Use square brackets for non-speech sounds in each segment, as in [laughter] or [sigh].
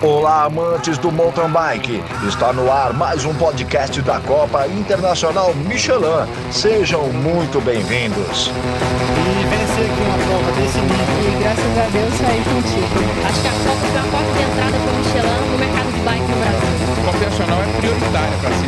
Olá, amantes do mountain bike. Está no ar mais um podcast da Copa Internacional Michelin. Sejam muito bem-vindos. E vencer aqui uma prova desse nível. E graças a Deus saí contigo. Acho que a Copa foi a porta de entrada para o Michelin no mercado de bike no Brasil. A Copa Nacional é prioritária para se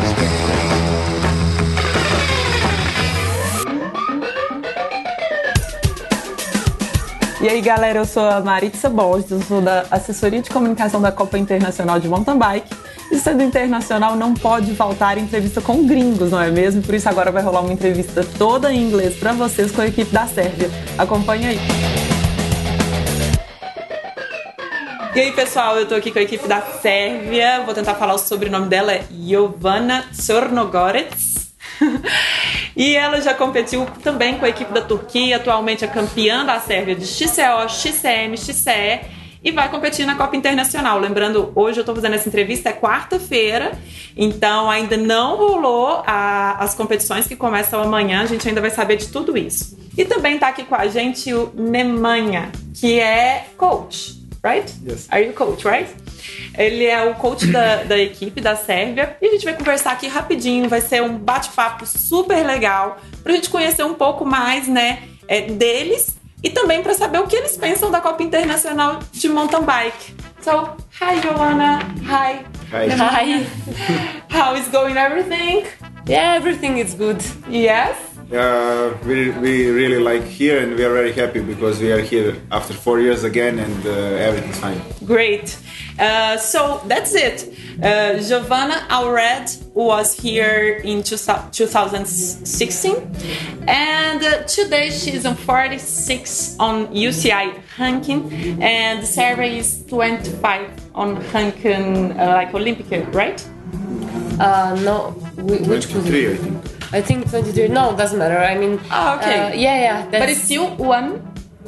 E aí, galera, eu sou a Maritza Borges, eu sou da assessoria de comunicação da Copa Internacional de Mountain Bike. E sendo internacional, não pode faltar entrevista com gringos, não é mesmo? Por isso, agora vai rolar uma entrevista toda em inglês para vocês com a equipe da Sérvia. Acompanhe aí. E aí, pessoal, eu tô aqui com a equipe da Sérvia. Vou tentar falar o sobrenome dela, é Jovana Sornogorets. [laughs] e ela já competiu também com a equipe da Turquia, atualmente é campeã da Sérvia de XCO, XCM, XCE e vai competir na Copa Internacional. Lembrando, hoje eu estou fazendo essa entrevista, é quarta-feira, então ainda não rolou a, as competições que começam amanhã, a gente ainda vai saber de tudo isso. E também está aqui com a gente o Nemanha, que é coach, right? Yes. Are you coach, right? Ele é o coach da, [clears throat] da equipe da Sérvia e a gente vai conversar aqui rapidinho. Vai ser um bate-papo super legal para a gente conhecer um pouco mais, né, é, deles e também para saber o que eles pensam da Copa Internacional de Mountain Bike. So, hi, Joanna. Hi. Hi. Hi. [laughs] How is going everything? Yeah, everything is good. Yes. Uh, we, we really like here and we are very happy because we are here after four years again and uh, everything's fine. Great. Uh, so that's it. Uh, Jovana Alred was here in two, 2016, and uh, today she's on 46 on UCI ranking, and Sarah is 25 on ranking uh, like Olympic, right? Uh, no, which 23, I think. I think 23. No, doesn't matter. I mean, Ah, okay. uh, yeah, yeah. But it's still one.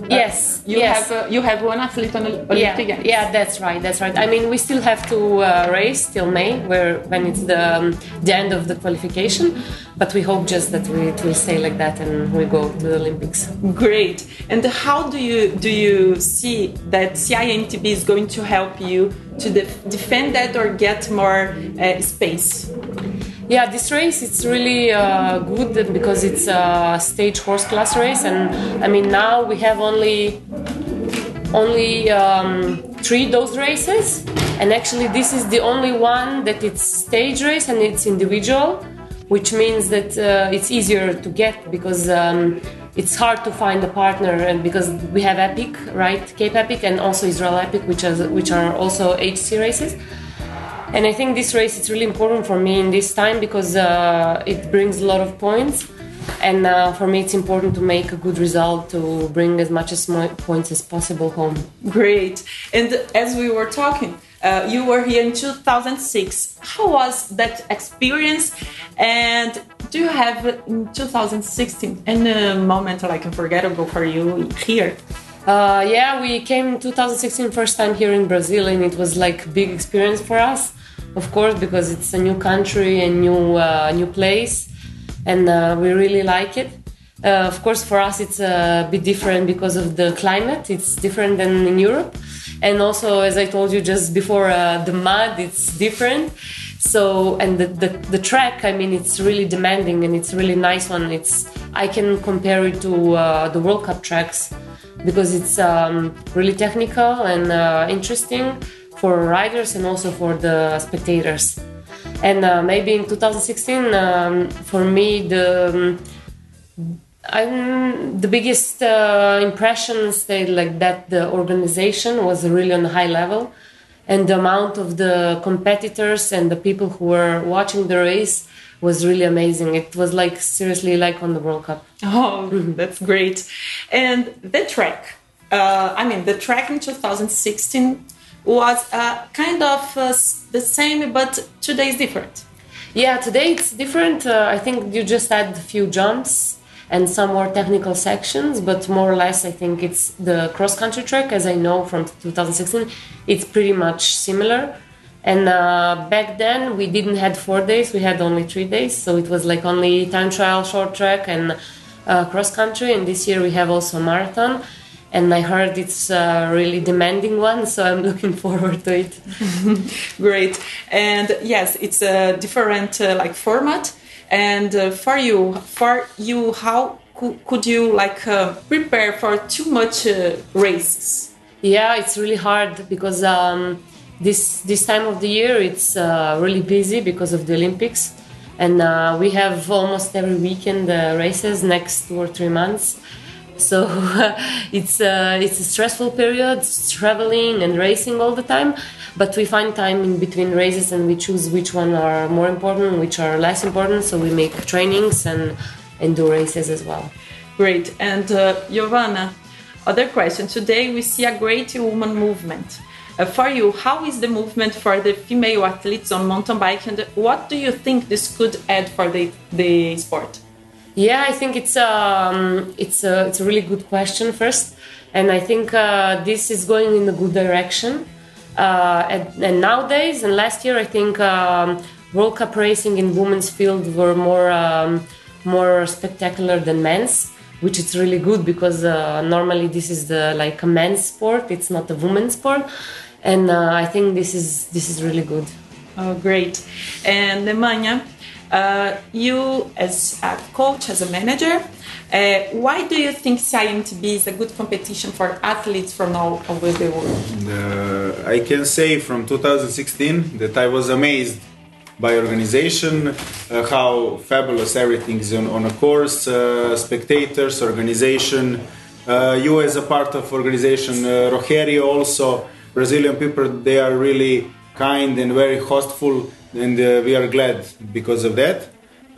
yes, You yes. have uh, you have one athlete on Olympic yeah, Games. yeah, that's right, that's right. I mean, we still have to uh, race till May, where when it's the um, the end of the qualification. But we hope just that we, it will stay like that and we go to the Olympics. Great. And how do you do you see that CIMTB is going to help you to def- defend that or get more uh, space? Yeah, this race it's really uh, good because it's a stage hors class race, and I mean now we have only only um, three those races, and actually this is the only one that it's stage race and it's individual, which means that uh, it's easier to get because. Um, it's hard to find a partner, and because we have Epic, right, Cape Epic, and also Israel Epic, which are which are also HC races. And I think this race is really important for me in this time because uh, it brings a lot of points. And uh, for me, it's important to make a good result to bring as much as mo- points as possible home. Great. And as we were talking, uh, you were here in 2006. How was that experience? And do you have in 2016 any moment like unforgettable for you here? Uh, yeah, we came in 2016 first time here in Brazil, and it was like a big experience for us, of course, because it's a new country and new uh, new place, and uh, we really like it. Uh, of course, for us it's a bit different because of the climate. It's different than in Europe, and also, as I told you just before, uh, the mud it's different. So, and the, the the track, I mean, it's really demanding and it's really nice one. It's I can compare it to uh, the World Cup tracks because it's um, really technical and uh, interesting for riders and also for the spectators. And uh, maybe in 2016, um, for me, the um, the biggest uh, impression stayed like that the organization was really on a high level, and the amount of the competitors and the people who were watching the race was really amazing. It was like seriously like on the World Cup. Oh, [laughs] [laughs] that's great. And the track, uh, I mean, the track in 2016 was uh, kind of uh, the same, but today is different. Yeah, today it's different. Uh, I think you just had a few jumps and some more technical sections, but more or less, I think it's the cross country track, as I know from 2016, it's pretty much similar. And uh, back then, we didn't had four days; we had only three days, so it was like only time trial, short track, and uh, cross country. And this year we have also marathon. And I heard it's a really demanding one, so I'm [laughs] looking forward to it. [laughs] Great. And yes, it's a different uh, like format. And uh, for you, for you, how cou- could you like uh, prepare for too much uh, races? Yeah, it's really hard because um, this this time of the year it's uh, really busy because of the Olympics, and uh, we have almost every weekend uh, races next two or three months. So [laughs] it's uh, it's a stressful period, traveling and racing all the time. But we find time in between races and we choose which one are more important, which are less important. So we make trainings and and do races as well. Great. And uh, Jovana, other question. Today we see a great woman movement. Uh, for you, how is the movement for the female athletes on mountain bike, and what do you think this could add for the the sport? Yeah, I think it's um, it's a it's a really good question first, and I think uh, this is going in a good direction. Uh, and, and nowadays, and last year, I think um, World Cup racing in women's field were more um, more spectacular than men's, which is really good because uh, normally this is the like a men's sport. It's not a women's sport, and uh, I think this is this is really good. Oh, great. And Nemanja, uh, you as a coach, as a manager, uh, why do you think CIMTB is a good competition for athletes from all over the world? Uh, I can say from 2016 that I was amazed by organization, uh, how fabulous everything is on, on a course, uh, spectators, organization. Uh, you as a part of organization, uh, Rogerio also, Brazilian people, they are really kind and very hostful, and uh, we are glad because of that.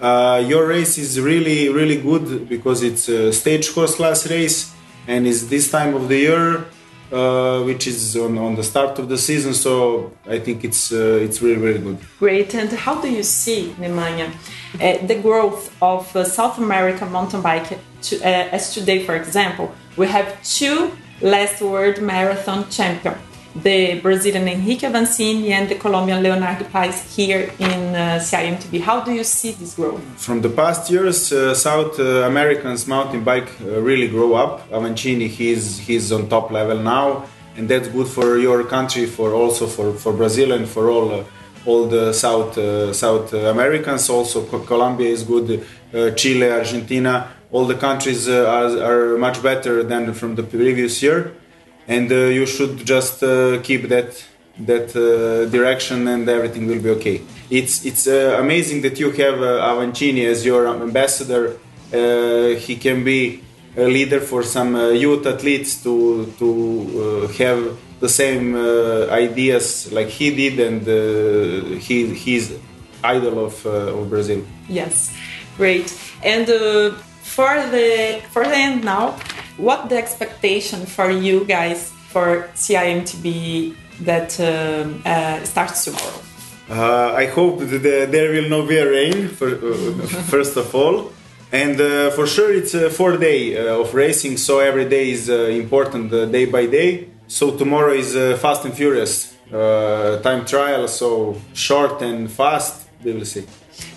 Uh, your race is really, really good because it's a stage course class race, and it's this time of the year, uh, which is on, on the start of the season. So I think it's uh, it's really, really good. Great. And how do you see, Nemanja, uh, the growth of uh, South American mountain bike to, as today, for example, we have two last world marathon champions. The Brazilian Henrique Avancini and the Colombian Leonardo Páez here in uh, CIMTB. How do you see this growth? From the past years, uh, South uh, Americans mountain bike uh, really grow up. Avancini, he's he's on top level now, and that's good for your country, for also for, for Brazil and for all uh, all the South uh, South Americans. Also, Colombia is good. Uh, Chile, Argentina, all the countries uh, are, are much better than from the previous year, and uh, you should just uh, keep that that uh, direction and everything will be okay. It's it's amazing that you have Avancini as your ambassador. He can be a leader for some youth athletes to to have the same ideas like he did, and he he's idol of uh, of Brazil. Yes, great. And uh, for the for the end now, what the expectation for you guys for CIMTB that um, uh, starts tomorrow? Uh, I hope that there will not be a rain for, uh, [laughs] first of all, and uh, for sure it's a four day of racing, so every day is uh, important uh, day by day. So tomorrow is uh, fast and furious uh, time trial, so short and fast. We will see.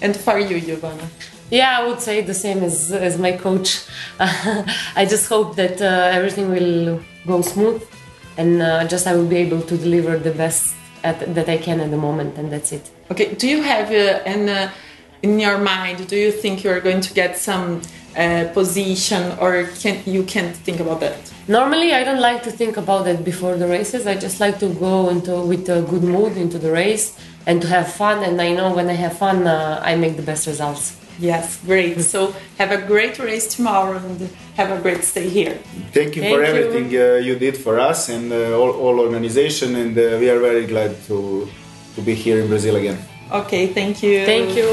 And for you, Jovana? Yeah, I would say the same as, as my coach. [laughs] I just hope that uh, everything will go smooth and uh, just I will be able to deliver the best at, that I can at the moment, and that's it. Okay, do you have uh, an, uh, in your mind, do you think you're going to get some uh, position or can you can't think about that? Normally, I don't like to think about it before the races. I just like to go into with a good mood into the race and to have fun. And I know when I have fun, uh, I make the best results. Yes, great. So have a great race tomorrow and have a great stay here. Thank you Thank for you. everything uh, you did for us and uh, all, all organization, and uh, we are very glad to to be here in Brazil again. Ok, thank you. Thank you.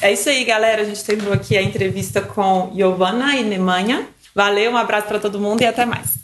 É isso aí, galera. A gente terminou aqui a entrevista com Giovanna e Nemanja. Valeu, um abraço para todo mundo e até mais.